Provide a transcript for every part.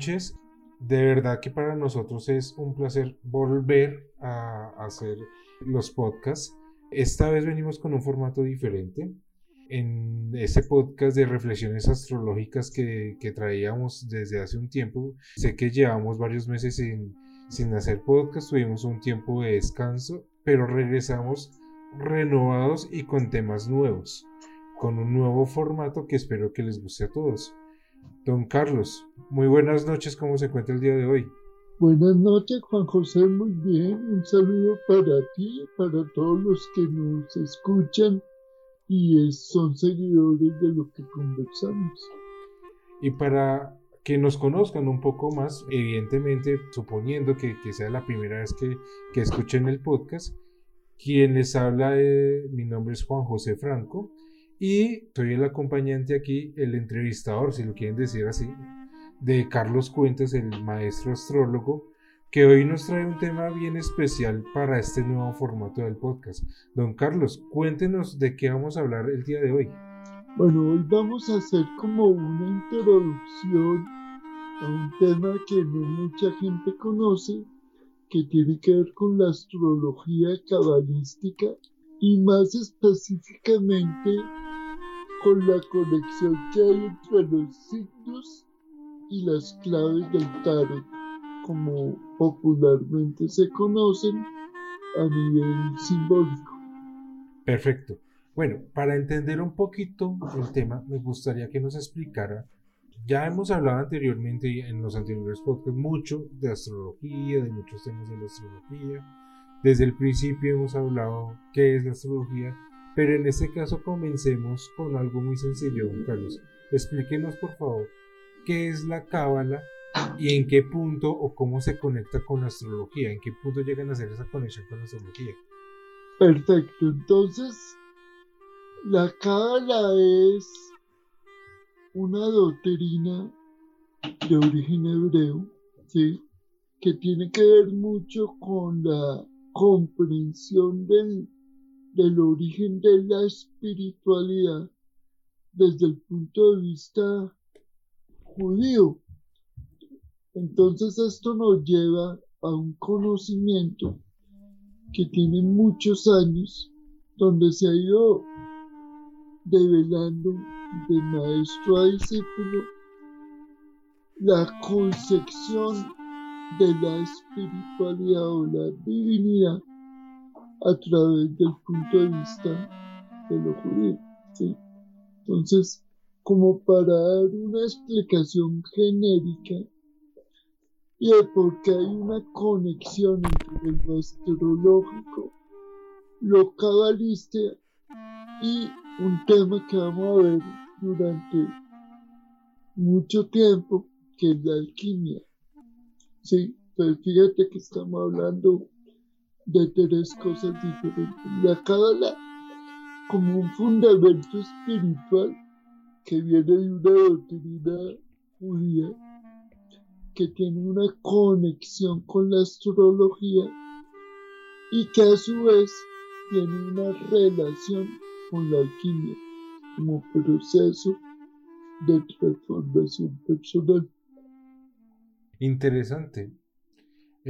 noches. De verdad que para nosotros es un placer volver a hacer los podcasts. Esta vez venimos con un formato diferente. En este podcast de reflexiones astrológicas que, traíamos desde hace un tiempo, sé que llevamos varios meses sin, sin hacer podcast, tuvimos un tiempo de descanso, pero regresamos renovados y con temas nuevos, con un nuevo formato que espero que les guste a todos. Don Carlos, muy buenas noches, ¿cómo se encuentra el día de hoy? Buenas noches, Juan José, muy bien. Un saludo para ti, para todos los que nos escuchan y son seguidores de lo que conversamos. Y para que nos conozcan un poco más, evidentemente, suponiendo que, sea la primera vez que, que escuchen el podcast, quien les habla, eh, mi nombre es Juan José Franco y soy el acompañante aquí, el entrevistador, si lo quieren decir así, de Carlos Cuentas, el maestro astrólogo, que hoy nos trae un tema bien especial para este nuevo formato del podcast. Don Carlos, cuéntenos de qué vamos a hablar el día de hoy. Bueno, hoy vamos a hacer como una introducción a un tema que no mucha gente conoce, que tiene que ver con la astrología cabalística y más específicamente con la conexión que hay entre los signos y las claves del tarot, como popularmente se conocen a nivel simbólico. Perfecto. Bueno, para entender un poquito el tema, me gustaría que nos explicara, ya hemos hablado anteriormente en los anteriores podcasts mucho de astrología, de muchos temas de astrología. Desde el principio hemos hablado qué es la astrología, pero en este caso comencemos con algo muy sencillo, Carlos. Explíquenos por favor qué es la cábala y en qué punto o cómo se conecta con la astrología, en qué punto llegan a hacer esa conexión con la astrología. Perfecto, entonces la cábala es una doctrina de origen hebreo, ¿sí? que tiene que ver mucho con la comprensión del del origen de la espiritualidad desde el punto de vista judío. Entonces esto nos lleva a un conocimiento que tiene muchos años, donde se ha ido develando de maestro a discípulo la concepción de la espiritualidad o la divinidad a través del punto de vista de lo judío. Entonces, como para dar una explicación genérica y de por qué hay una conexión entre lo astrológico, lo cabalista y un tema que vamos a ver durante mucho tiempo, que es la alquimia. Sí, pero fíjate que estamos hablando de tres cosas diferentes. La Cábala como un fundamento espiritual que viene de una doctrina judía que tiene una conexión con la astrología y que a su vez tiene una relación con la alquimia como proceso de transformación personal. Interesante.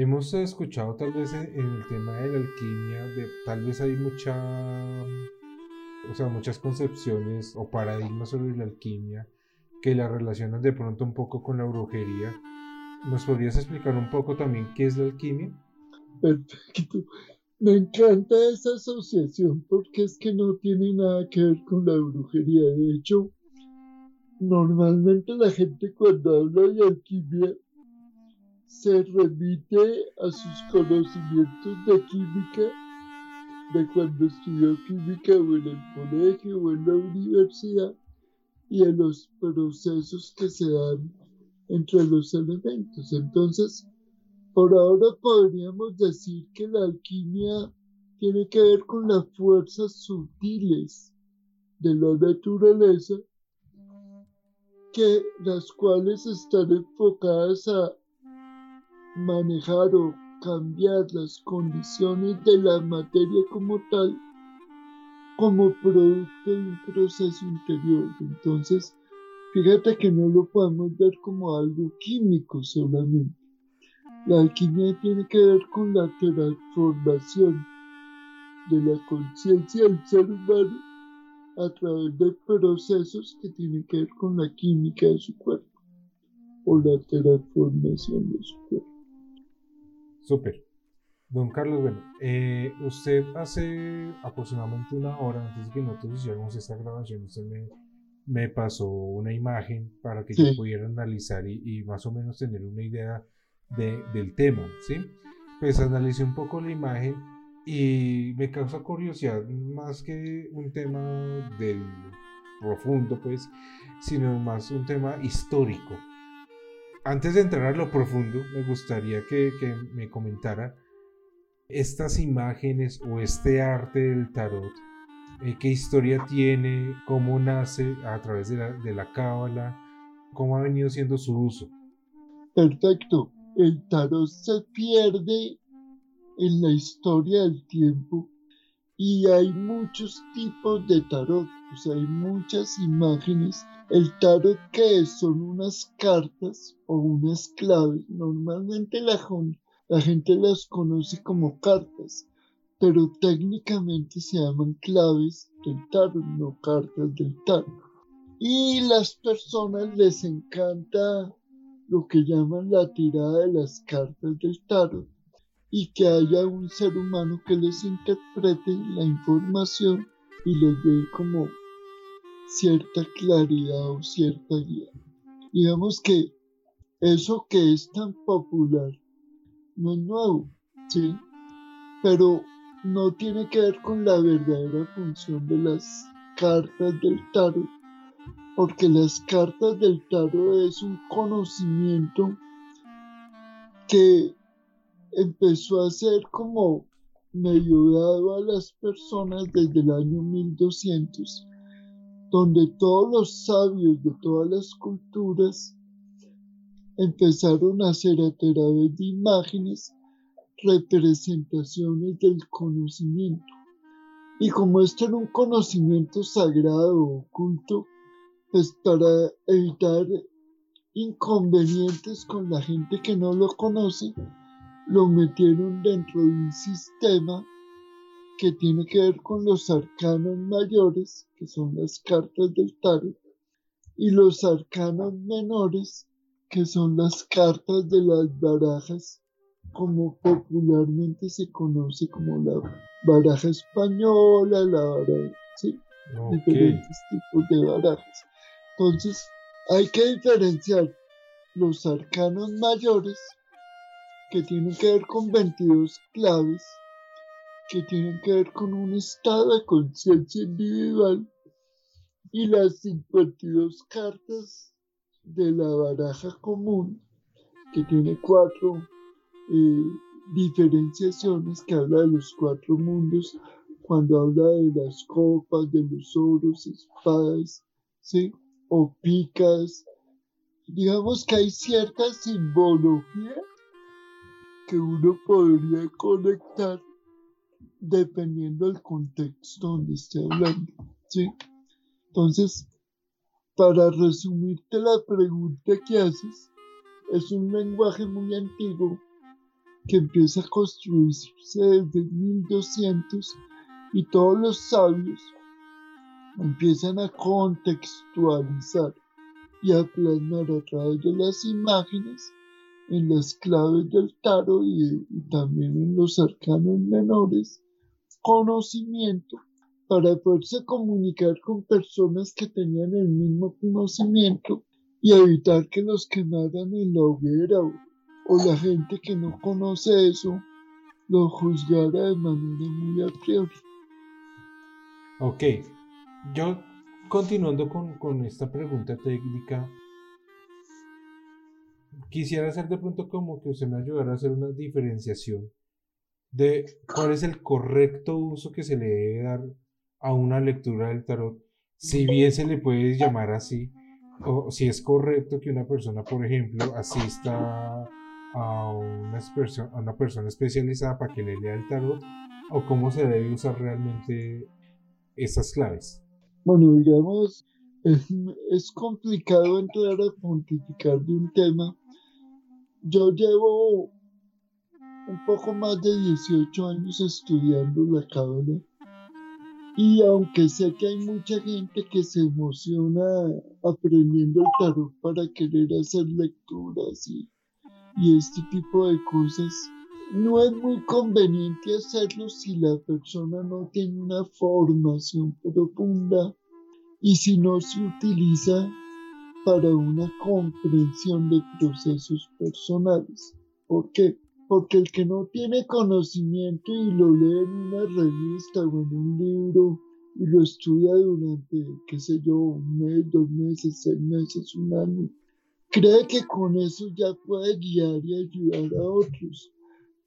Hemos escuchado tal vez en el tema de la alquimia, tal vez hay mucha, o sea, muchas concepciones o paradigmas sobre la alquimia que la relacionan de pronto un poco con la brujería. ¿Nos podrías explicar un poco también qué es la alquimia? Perfecto. Me encanta esa asociación porque es que no tiene nada que ver con la brujería. De hecho, normalmente la gente cuando habla de alquimia se remite a sus conocimientos de química de cuando estudió química o en el colegio o en la universidad y a los procesos que se dan entre los elementos. Entonces, por ahora podríamos decir que la alquimia tiene que ver con las fuerzas sutiles de la naturaleza, que las cuales están enfocadas a manejar o cambiar las condiciones de la materia como tal como producto de un proceso interior. Entonces, Fíjate que no lo podemos ver como algo químico solamente. La alquimia tiene que ver con la transformación de la conciencia del ser humano a través de procesos que tienen que ver con la química de su cuerpo o la transformación de su cuerpo. Súper. Don Carlos, bueno, eh, usted hace aproximadamente una hora antes de que nosotros hiciéramos esta grabación, usted me, me pasó una imagen para que yo pudiera analizar y, más o menos tener una idea de, del tema, ¿sí? Pues analicé un poco la imagen y me causa curiosidad más que un tema del profundo, pues, sino más un tema histórico. Antes de entrar a lo profundo, me gustaría que, me comentara estas imágenes o este arte del tarot, eh, qué historia tiene, cómo nace a través de la, de la cábala, cómo ha venido siendo su uso. Perfecto. El tarot se pierde en la historia del tiempo y hay muchos tipos de tarot, o sea, hay muchas imágenes. El tarot que son unas cartas o unas claves, normalmente la, la gente las conoce como cartas, pero técnicamente se llaman claves del tarot, no cartas del tarot. Y las personas les encanta lo que llaman la tirada de las cartas del tarot y que haya un ser humano que les interprete la información y les dé como cierta claridad o cierta guía. Digamos que eso que es tan popular no es nuevo, ¿sí? Pero no tiene que ver con la verdadera función de las cartas del tarot, porque las cartas del tarot es un conocimiento que empezó a ser como medio dado a las personas desde el año 1200, donde todos los sabios de todas las culturas empezaron a hacer a través de imágenes representaciones del conocimiento. Y como esto era un conocimiento sagrado o oculto, pues para evitar inconvenientes con la gente que no lo conoce, lo metieron dentro de un sistema que tiene que ver con los arcanos mayores, que son las cartas del tarot, y los arcanos menores, que son las cartas de las barajas, como popularmente se conoce como la baraja española, la baraja, ¿sí? diferentes tipos de barajas. Entonces, hay que diferenciar los arcanos mayores que tienen que ver con 22 claves, que tienen que ver con un estado de conciencia individual y las 52 cartas de la baraja común, que tiene cuatro eh, diferenciaciones, que habla de los cuatro mundos, cuando habla de las copas, de los oros, espadas, ¿sí? o picas. Digamos que hay cierta simbología que uno podría conectar dependiendo del contexto donde esté hablando. ¿sí? Entonces, para resumirte la pregunta que haces, es un lenguaje muy antiguo que empieza a construirse desde 1200 y todos los sabios empiezan a contextualizar y a plasmar a través de las imágenes en las claves del tarot y, también en los arcanos menores conocimiento para poderse comunicar con personas que tenían el mismo conocimiento y evitar que los quemaran en la hoguera o, o la gente que no conoce eso lo juzgara de manera muy a priori. Ok, yo continuando con, con esta pregunta técnica, quisiera hacer de pronto como que usted me ayudara a hacer una diferenciación de cuál es el correcto uso que se le debe dar a una lectura del tarot, si bien se le puede llamar así, o si es correcto que una persona, por ejemplo, asista a una, a una persona especializada para que le lea el tarot, o cómo se debe usar realmente esas claves. Bueno, digamos, es, complicado entrar a pontificar de un tema. Yo llevo un poco más de 18 años estudiando la cábala y aunque sé que hay mucha gente que se emociona aprendiendo el tarot para querer hacer lecturas y, y este tipo de cosas, no es muy conveniente hacerlo si la persona no tiene una formación profunda y si no se utiliza para una comprensión de procesos personales. ¿Por qué? Porque el que no tiene conocimiento y lo lee en una revista o en un libro y lo estudia durante, qué sé yo, un mes, dos meses, seis meses, un año, cree que con eso ya puede guiar y ayudar a otros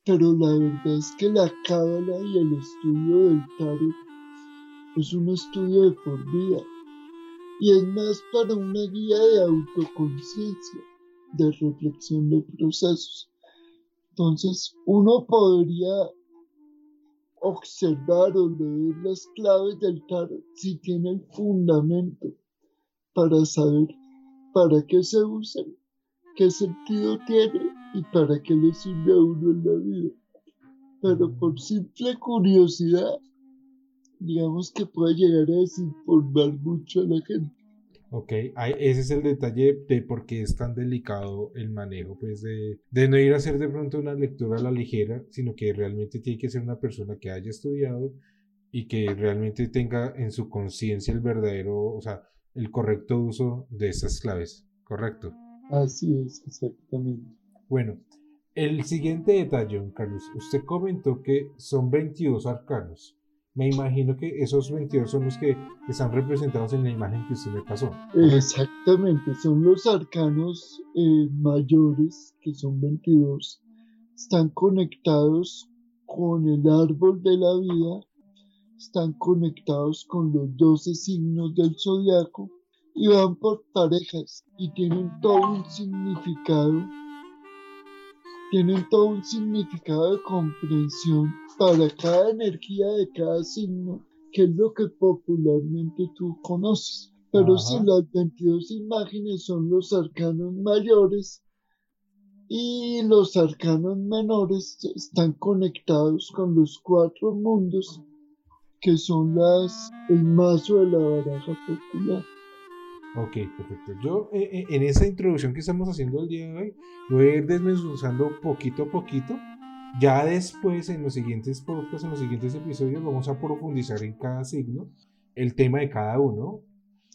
pero la verdad es que la cábala y el estudio del tarot es un estudio de por vida y es más para una guía de autoconciencia, de reflexión de procesos. Entonces, uno podría observar o leer las claves del tarot si tiene el fundamento para saber para qué se usan, qué sentido tiene y para qué le sirve a uno en la vida. Pero por simple curiosidad, digamos que puede llegar a desinformar mucho a la gente. Ok, ese es el detalle de por qué es tan delicado el manejo, pues de, de no ir a hacer de pronto una lectura a la ligera, sino que realmente tiene que ser una persona que haya estudiado y que realmente tenga en su conciencia el verdadero, o sea, el correcto uso de esas claves, ¿correcto? Así es, exactamente. Bueno, el siguiente detalle, Carlos, usted comentó que son 22 arcanos. Me imagino que esos 22 son los que están representados en la imagen que usted me pasó. Exactamente, son los arcanos eh, mayores, que son 22. Están conectados con el árbol de la vida, están conectados con los 12 signos del zodiaco y van por parejas y tienen todo un significado tienen todo un significado de comprensión para cada energía de cada signo, que es lo que popularmente tú conoces. Pero si las 22 imágenes son los arcanos mayores y los arcanos menores están conectados con los cuatro mundos que son las el mazo de la baraja popular. Ok, perfecto. Yo eh, eh, en esa introducción que estamos haciendo el día de hoy voy a ir desmenuzando poquito a poquito. Ya después, en los siguientes podcasts, en los siguientes episodios, vamos a profundizar en cada signo, el tema de cada uno.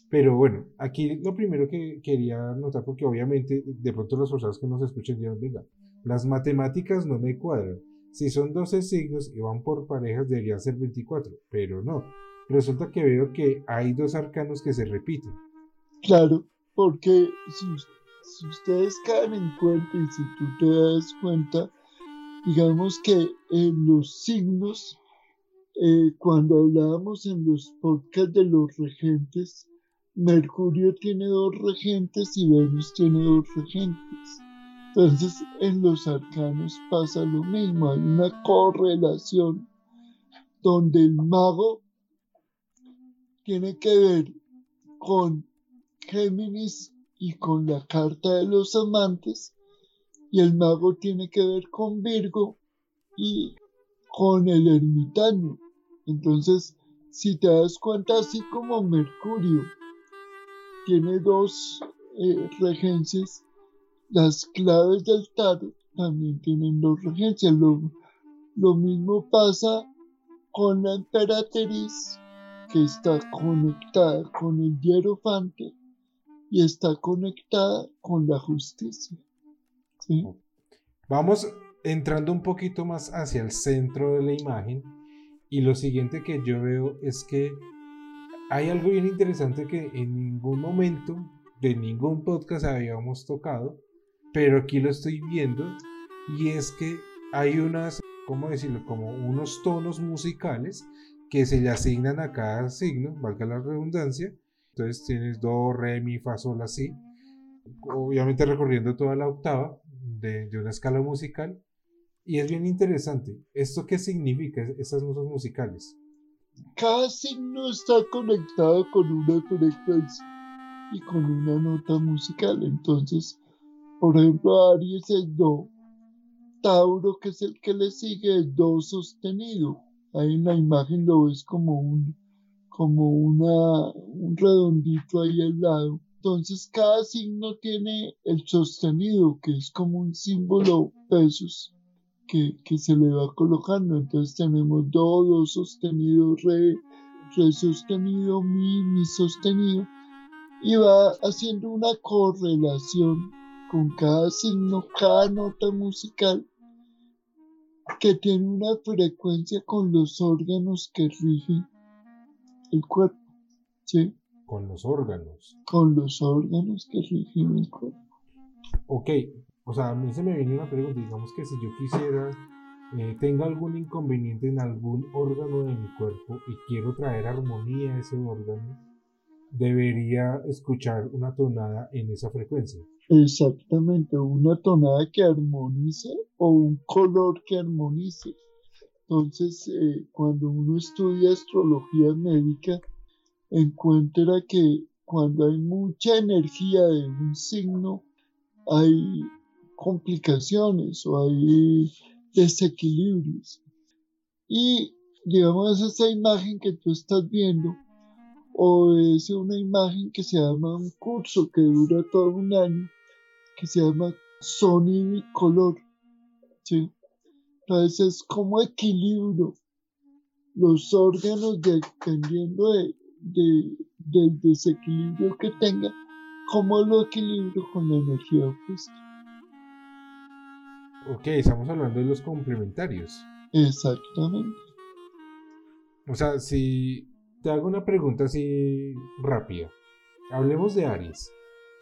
Pero bueno, aquí lo primero que quería notar, porque obviamente de pronto las personas que nos escuchen dirán, venga, las matemáticas no me cuadran. Si son 12 signos y van por parejas, deberían ser 24, pero no. Resulta que veo que hay dos arcanos que se repiten. Claro, porque si, ustedes caen en cuenta y si tú te das cuenta, digamos que en los signos, eh, cuando hablábamos en los podcasts de los regentes, Mercurio tiene dos regentes y Venus tiene dos regentes. Entonces, en los arcanos pasa lo mismo, hay una correlación donde el mago tiene que ver con Géminis y con la carta de los amantes. Y el mago tiene que ver con Virgo y con el ermitaño. Entonces, si te das cuenta, así como Mercurio tiene dos eh, regencias, las claves del tarot también tienen dos regencias. Lo, lo mismo pasa con la emperatriz que está conectada con el hierofante y está conectada con la justicia. Vamos entrando un poquito más hacia el centro de la imagen y lo siguiente que yo veo es que hay algo bien interesante que en ningún momento de ningún podcast habíamos tocado, pero aquí lo estoy viendo y es que hay unas, ¿cómo decirlo? Como unos tonos musicales que se le asignan a cada signo, valga la redundancia, entonces tienes do, re, mi, fa, sol, así. Obviamente recorriendo toda la octava de, una escala musical. Y es bien interesante. ¿Esto qué significa, estas notas musicales? Cada signo está conectado con una frecuencia. y con una nota musical. Entonces, por ejemplo, Aries es Do, Tauro, que es el que le sigue, es Do sostenido. Ahí en la imagen lo ves como un, como una, un redondito ahí al lado. Entonces cada signo tiene el sostenido, que es como un símbolo pesos que, que se le va colocando. Entonces tenemos do, do sostenido, re, re sostenido, mi, mi sostenido. Y va haciendo una correlación con cada signo, cada nota musical que tiene una frecuencia con los órganos que rigen el cuerpo. ¿Sí? Con los órganos. Con los órganos que rigen el cuerpo. Ok, o sea, a mí se me viene una pregunta, digamos que si yo quisiera, eh, tengo algún inconveniente en algún órgano de mi cuerpo y quiero traer armonía a ese órgano, debería escuchar una tonada en esa frecuencia. Exactamente, una tonada que armonice o un color que armonice. Entonces, eh, cuando uno estudia astrología médica, encuentra que cuando hay mucha energía de un signo, hay complicaciones o hay desequilibrios. Y digamos, esa imagen que tú estás viendo, o es una imagen que se llama un curso que dura todo un año, que se llama sonido y color. ¿sí? Entonces es como equilibrio los órganos dependiendo de, del desequilibrio que tenga, como lo equilibrio con la energía opuesta. Ok, estamos hablando de los complementarios. Exactamente. O sea, si te hago una pregunta así rápida, hablemos de Aries.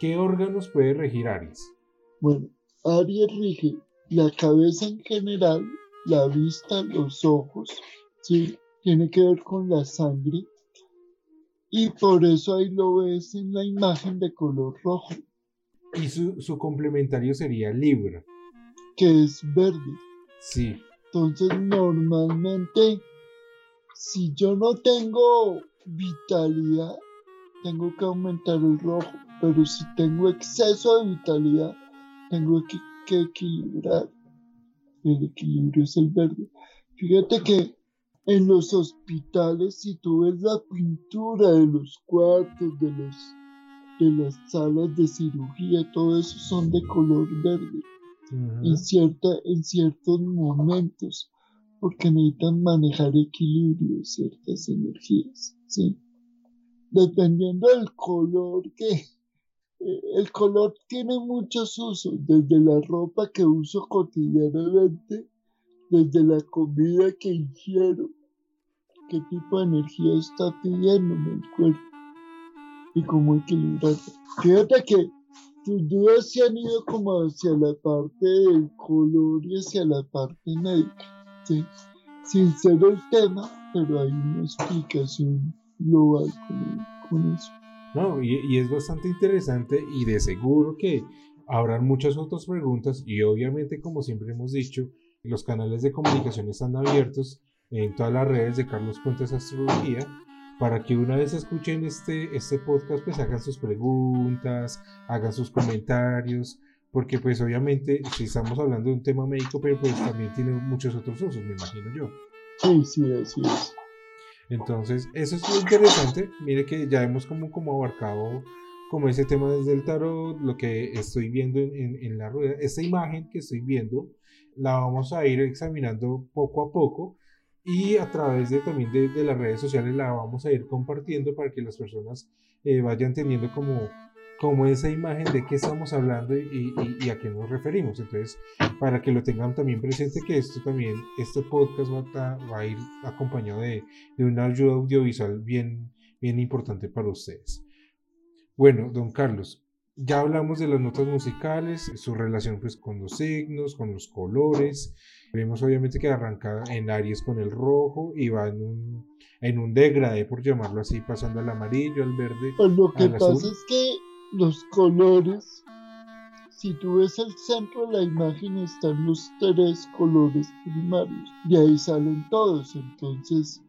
¿Qué órganos puede regir Aries? Bueno, Aries rige la cabeza en general, la vista, los ojos, ¿sí? Tiene que ver con la sangre. Y por eso ahí lo ves en la imagen de color rojo. Y su, su complementario sería Libra. Que es verde. Sí. Entonces normalmente, si yo no tengo vitalidad, tengo que aumentar el rojo pero si tengo exceso de vitalidad, tengo que, equilibrar. El equilibrio es el verde. Fíjate que en los hospitales, si tú ves la pintura de los cuartos, de, los, de las salas de cirugía, todo eso son de color verde. en, cierta, en ciertos momentos, porque necesitan manejar equilibrio, ciertas energías. ¿sí? Dependiendo del color que, el color tiene muchos usos, desde la ropa que uso cotidianamente, desde la comida que ingiero, qué tipo de energía está pidiendo el cuerpo y cómo equilibrarla. Fíjate que tus dudas se han ido como hacia la parte del color y hacia la parte médica, ¿sí? sin ser el tema, pero hay una explicación global con eso. No, y, es bastante interesante y de seguro que habrán muchas otras preguntas y obviamente como siempre hemos dicho, los canales de comunicación están abiertos en todas las redes de Carlos Puentes Astrología para que una vez escuchen este, este podcast pues hagan sus preguntas, hagan sus comentarios, porque pues obviamente si estamos hablando de un tema médico, pero pues también tiene muchos otros usos, me imagino yo. Sí, sí, así es. Entonces, eso es muy interesante. Mire que ya hemos como, como abarcado como ese tema desde el tarot, lo que estoy viendo en, en, la rueda. Esta imagen que estoy viendo la vamos a ir examinando poco a poco y a través de también de, de las redes sociales la vamos a ir compartiendo para que las personas eh, vayan teniendo como como esa imagen de qué estamos hablando y, y, a qué nos referimos. Entonces, para que lo tengan también presente, que esto también, este podcast va a, va a ir acompañado de, de, una ayuda audiovisual bien, bien importante para ustedes. Bueno, don Carlos, ya hablamos de las notas musicales, su relación pues con los signos, con los colores. Vemos obviamente que arranca en Aries con el rojo y va en un, en un degradé, por llamarlo así, pasando al amarillo, al verde. Pues lo que pasa es que los colores. Si tú ves el centro de la imagen están los tres colores primarios. De ahí salen todos. Entonces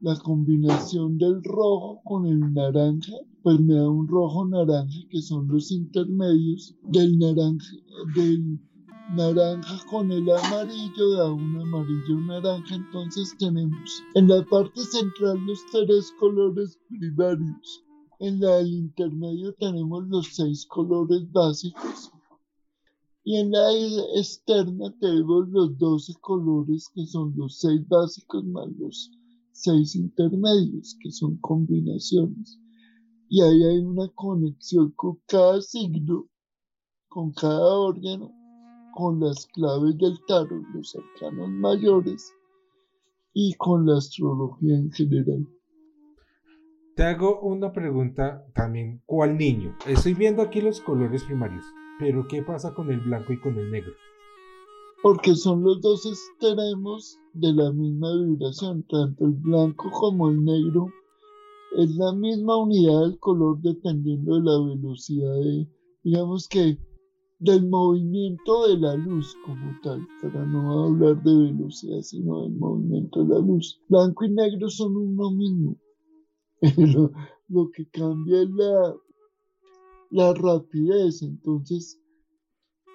la combinación del rojo con el naranja, pues me da un rojo naranja que son los intermedios del naranja, del naranja con el amarillo da un amarillo naranja. Entonces tenemos en la parte central los tres colores primarios. En la del intermedio tenemos los seis colores básicos. Y en la externa tenemos los 12 colores que son los seis básicos más los seis intermedios que son combinaciones. Y ahí hay una conexión con cada signo, con cada órgano con las claves del tarot, los arcanos mayores y con la astrología en general. Te hago una pregunta también, ¿cuál niño? Estoy viendo aquí los colores primarios, pero ¿qué pasa con el blanco y con el negro? Porque son los dos extremos de la misma vibración, tanto el blanco como el negro es la misma unidad del color dependiendo de la velocidad de, digamos que del movimiento de la luz como tal, para no hablar de velocidad, sino del movimiento de la luz. Blanco y negro son uno mismo. lo, que cambia es la, la rapidez, entonces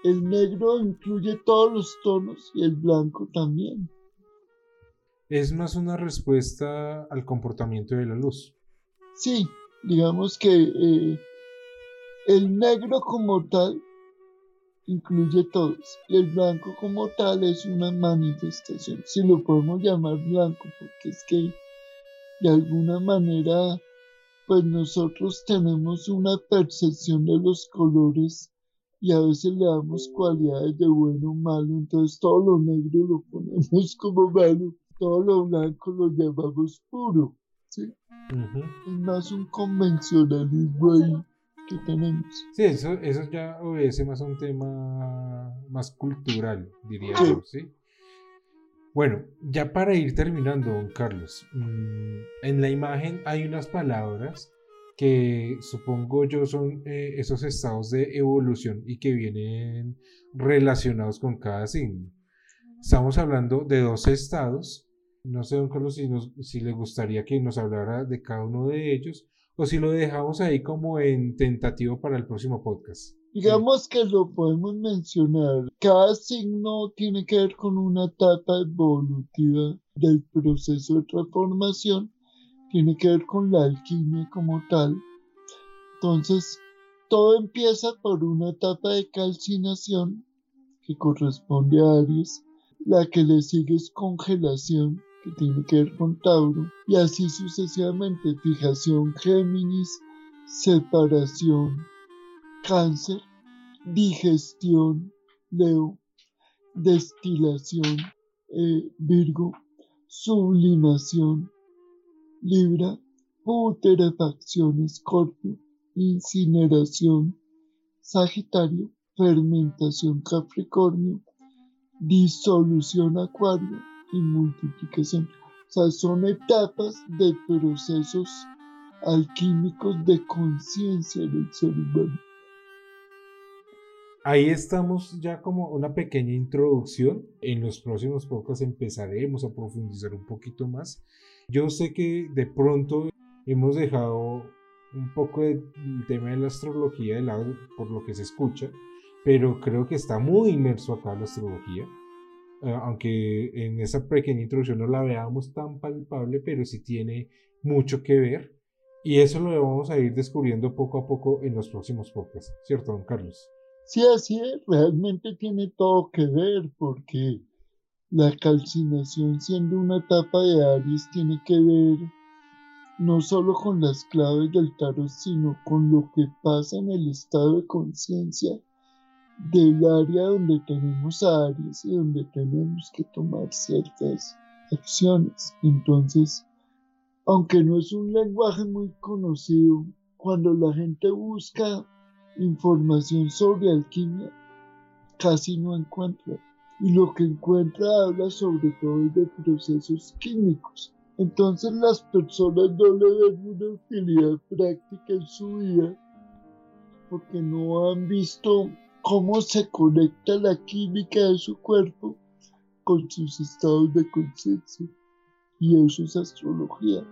el negro incluye todos los tonos y el blanco también. Es más una respuesta al comportamiento de la luz. Sí, digamos que eh, el negro como tal incluye todos. Y el blanco como tal es una manifestación, si lo podemos llamar blanco, porque es que de alguna manera, pues nosotros tenemos una percepción de los colores y a veces le damos cualidades de bueno o malo, entonces todo lo negro lo ponemos como malo, todo lo blanco lo llamamos puro, ¿sí? Es más un convencionalismo ahí que tenemos. Sí, eso, eso ya obedece más a un tema más cultural, diría yo, ¿sí? Bueno, ya para ir terminando, don Carlos, mm, en la imagen hay unas palabras que supongo yo son eh, esos estados de evolución y que vienen relacionados con cada signo. Estamos hablando de dos estados. No sé, don Carlos, si, si le gustaría que nos hablara de cada uno de ellos o si lo dejamos ahí como en tentativo para el próximo podcast. Digamos que lo podemos mencionar. Cada signo tiene que ver con una etapa evolutiva del proceso de transformación, tiene que ver con la alquimia como tal. Entonces, todo empieza por una etapa de calcinación que corresponde a Aries, la que le sigue es congelación, que tiene que ver con Tauro, y así sucesivamente, fijación Géminis, separación Cáncer, digestión Leo, destilación eh, Virgo, sublimación Libra, putrefacción Escorpio, incineración Sagitario, fermentación Capricornio, disolución Acuario, y multiplicación. O sea, son etapas de procesos alquímicos de conciencia del ser humano. Ahí estamos ya como una pequeña introducción. En los próximos podcasts empezaremos a profundizar un poquito más. Yo sé que de pronto hemos dejado un poco el tema de la astrología de lado por lo que se escucha, pero creo que está muy inmerso acá la astrología. Eh, aunque en esa pequeña introducción no la veamos tan palpable, pero sí tiene mucho que ver. Y eso lo vamos a ir descubriendo poco a poco en los próximos podcasts, ¿cierto, don Carlos? Sí, así es, realmente tiene todo que ver, porque la calcinación siendo una etapa de Aries tiene que ver no solo con las claves del tarot, sino con lo que pasa en el estado de conciencia del área donde tenemos Aries y donde tenemos que tomar ciertas acciones. Entonces, aunque no es un lenguaje muy conocido, cuando la gente busca información sobre alquimia, casi no encuentra. Y lo que encuentra habla sobre todo de procesos químicos. Entonces las personas no le ven una utilidad práctica en su vida porque no han visto cómo se conecta la química de su cuerpo con sus estados de conciencia. Y eso es astrología,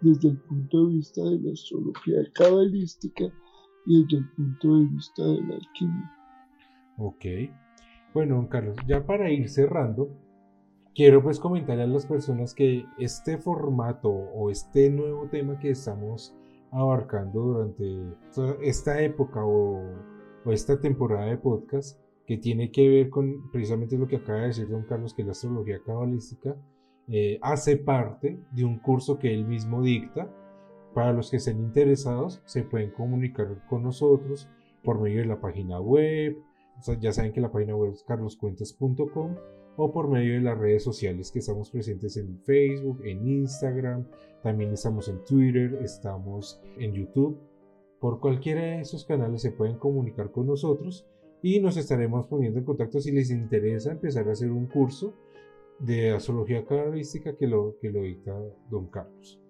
desde el punto de vista de la astrología cabalística desde el punto de vista de la alquimia. Ok. Bueno, don Carlos, ya para ir cerrando, quiero pues comentarle a las personas que este formato o este nuevo tema que estamos abarcando durante esta época o, esta temporada de podcast que tiene que ver con precisamente lo que acaba de decir don Carlos, que la astrología cabalística eh, hace parte de un curso que él mismo dicta. Para los que estén interesados, se pueden comunicar con nosotros por medio de la página web. ya saben que la página web es carloscuentas.com o por medio de las redes sociales que estamos presentes en Facebook, en Instagram, también estamos en Twitter, estamos en YouTube. Por cualquiera de esos canales se pueden comunicar con nosotros y nos estaremos poniendo en contacto si les interesa empezar a hacer un curso de astrología cabalística que lo, que lo dicta don Carlos.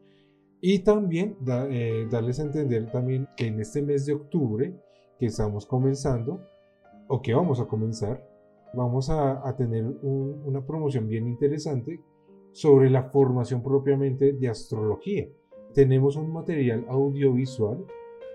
Y también eh, darles a entender también que en este mes de octubre que estamos comenzando o que vamos a comenzar, vamos a, tener una promoción bien interesante sobre la formación propiamente de astrología. Tenemos un material audiovisual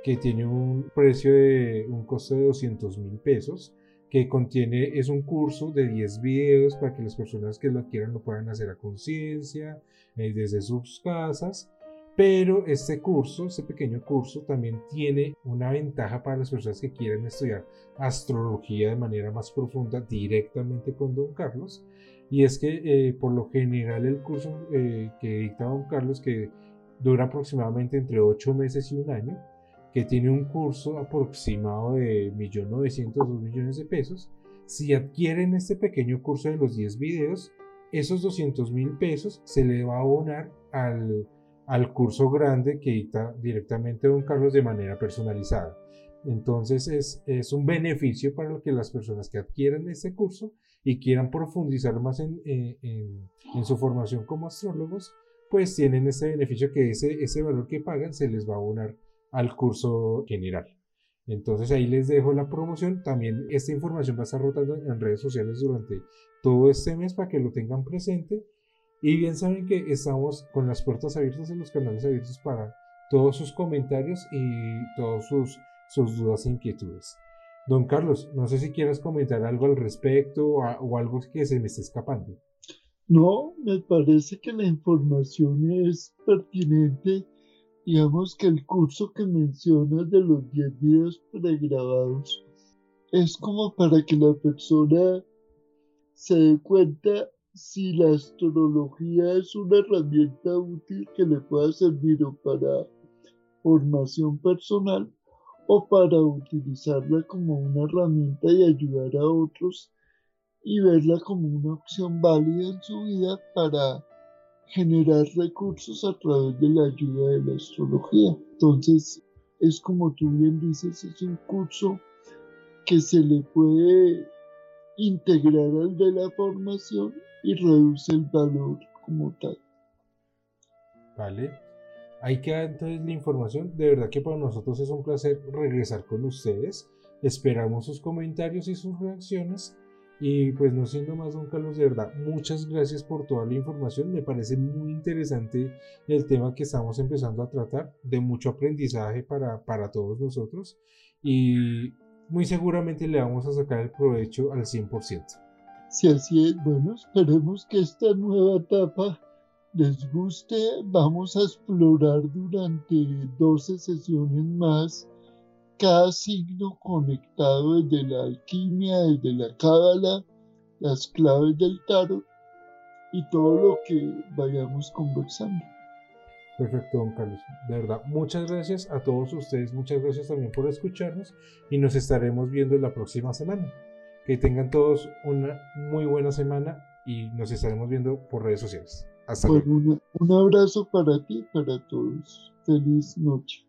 que tiene un precio de un costo de 200 mil pesos, que contiene, es un curso de 10 videos para que las personas que lo quieran lo puedan hacer a conciencia, eh, desde sus casas. Pero este curso, este pequeño curso, también tiene una ventaja para las personas que quieren estudiar astrología de manera más profunda directamente con Don Carlos. Y es que eh, por lo general el curso eh, que dicta Don Carlos, que dura aproximadamente entre 8 meses y un año, que tiene un curso aproximado de 1.900.000, 2 millones de pesos, si adquieren este pequeño curso de los 10 videos, esos 200 mil pesos se le va a abonar al al curso grande que dicta directamente don Carlos de manera personalizada. Entonces es, es un beneficio para que las personas que adquieran este curso y quieran profundizar más en, en, su formación como astrólogos, pues tienen ese beneficio que ese, ese valor que pagan se les va a abonar al curso general. Entonces ahí les dejo la promoción. También esta información va a estar rotando en redes sociales durante todo este mes para que lo tengan presente y bien saben que estamos con las puertas abiertas en los canales abiertos para todos sus comentarios y todas sus, sus dudas e inquietudes. Don Carlos, no sé si quieras comentar algo al respecto o, algo que se me esté escapando. No, me parece que la información es pertinente. Digamos que el curso que mencionas de los 10 días pregrabados es como para que la persona se dé cuenta si la astrología es una herramienta útil que le pueda servir o para formación personal o para utilizarla como una herramienta y ayudar a otros y verla como una opción válida en su vida para generar recursos a través de la ayuda de la astrología. Entonces, es como tú bien dices, es un curso que se le puede integrar al de la formación y reduce el valor como tal. Vale. Ahí queda entonces la información. De verdad que para nosotros es un placer regresar con ustedes. Esperamos sus comentarios y sus reacciones. Y pues no siendo más, don Carlos, de verdad, muchas gracias por toda la información. Me parece muy interesante el tema que estamos empezando a tratar, de mucho aprendizaje para, para todos nosotros. Y muy seguramente le vamos a sacar el provecho al 100%. Si así es, bueno, esperemos que esta nueva etapa les guste. Vamos a explorar durante 12 sesiones más cada signo conectado desde la alquimia, desde la cábala, las claves del tarot y todo lo que vayamos conversando. Perfecto, don Carlos. De verdad, muchas gracias a todos ustedes, muchas gracias también por escucharnos y nos estaremos viendo la próxima semana. Que tengan todos una muy buena semana y nos estaremos viendo por redes sociales. Hasta luego. un abrazo para ti y para todos. Feliz noche.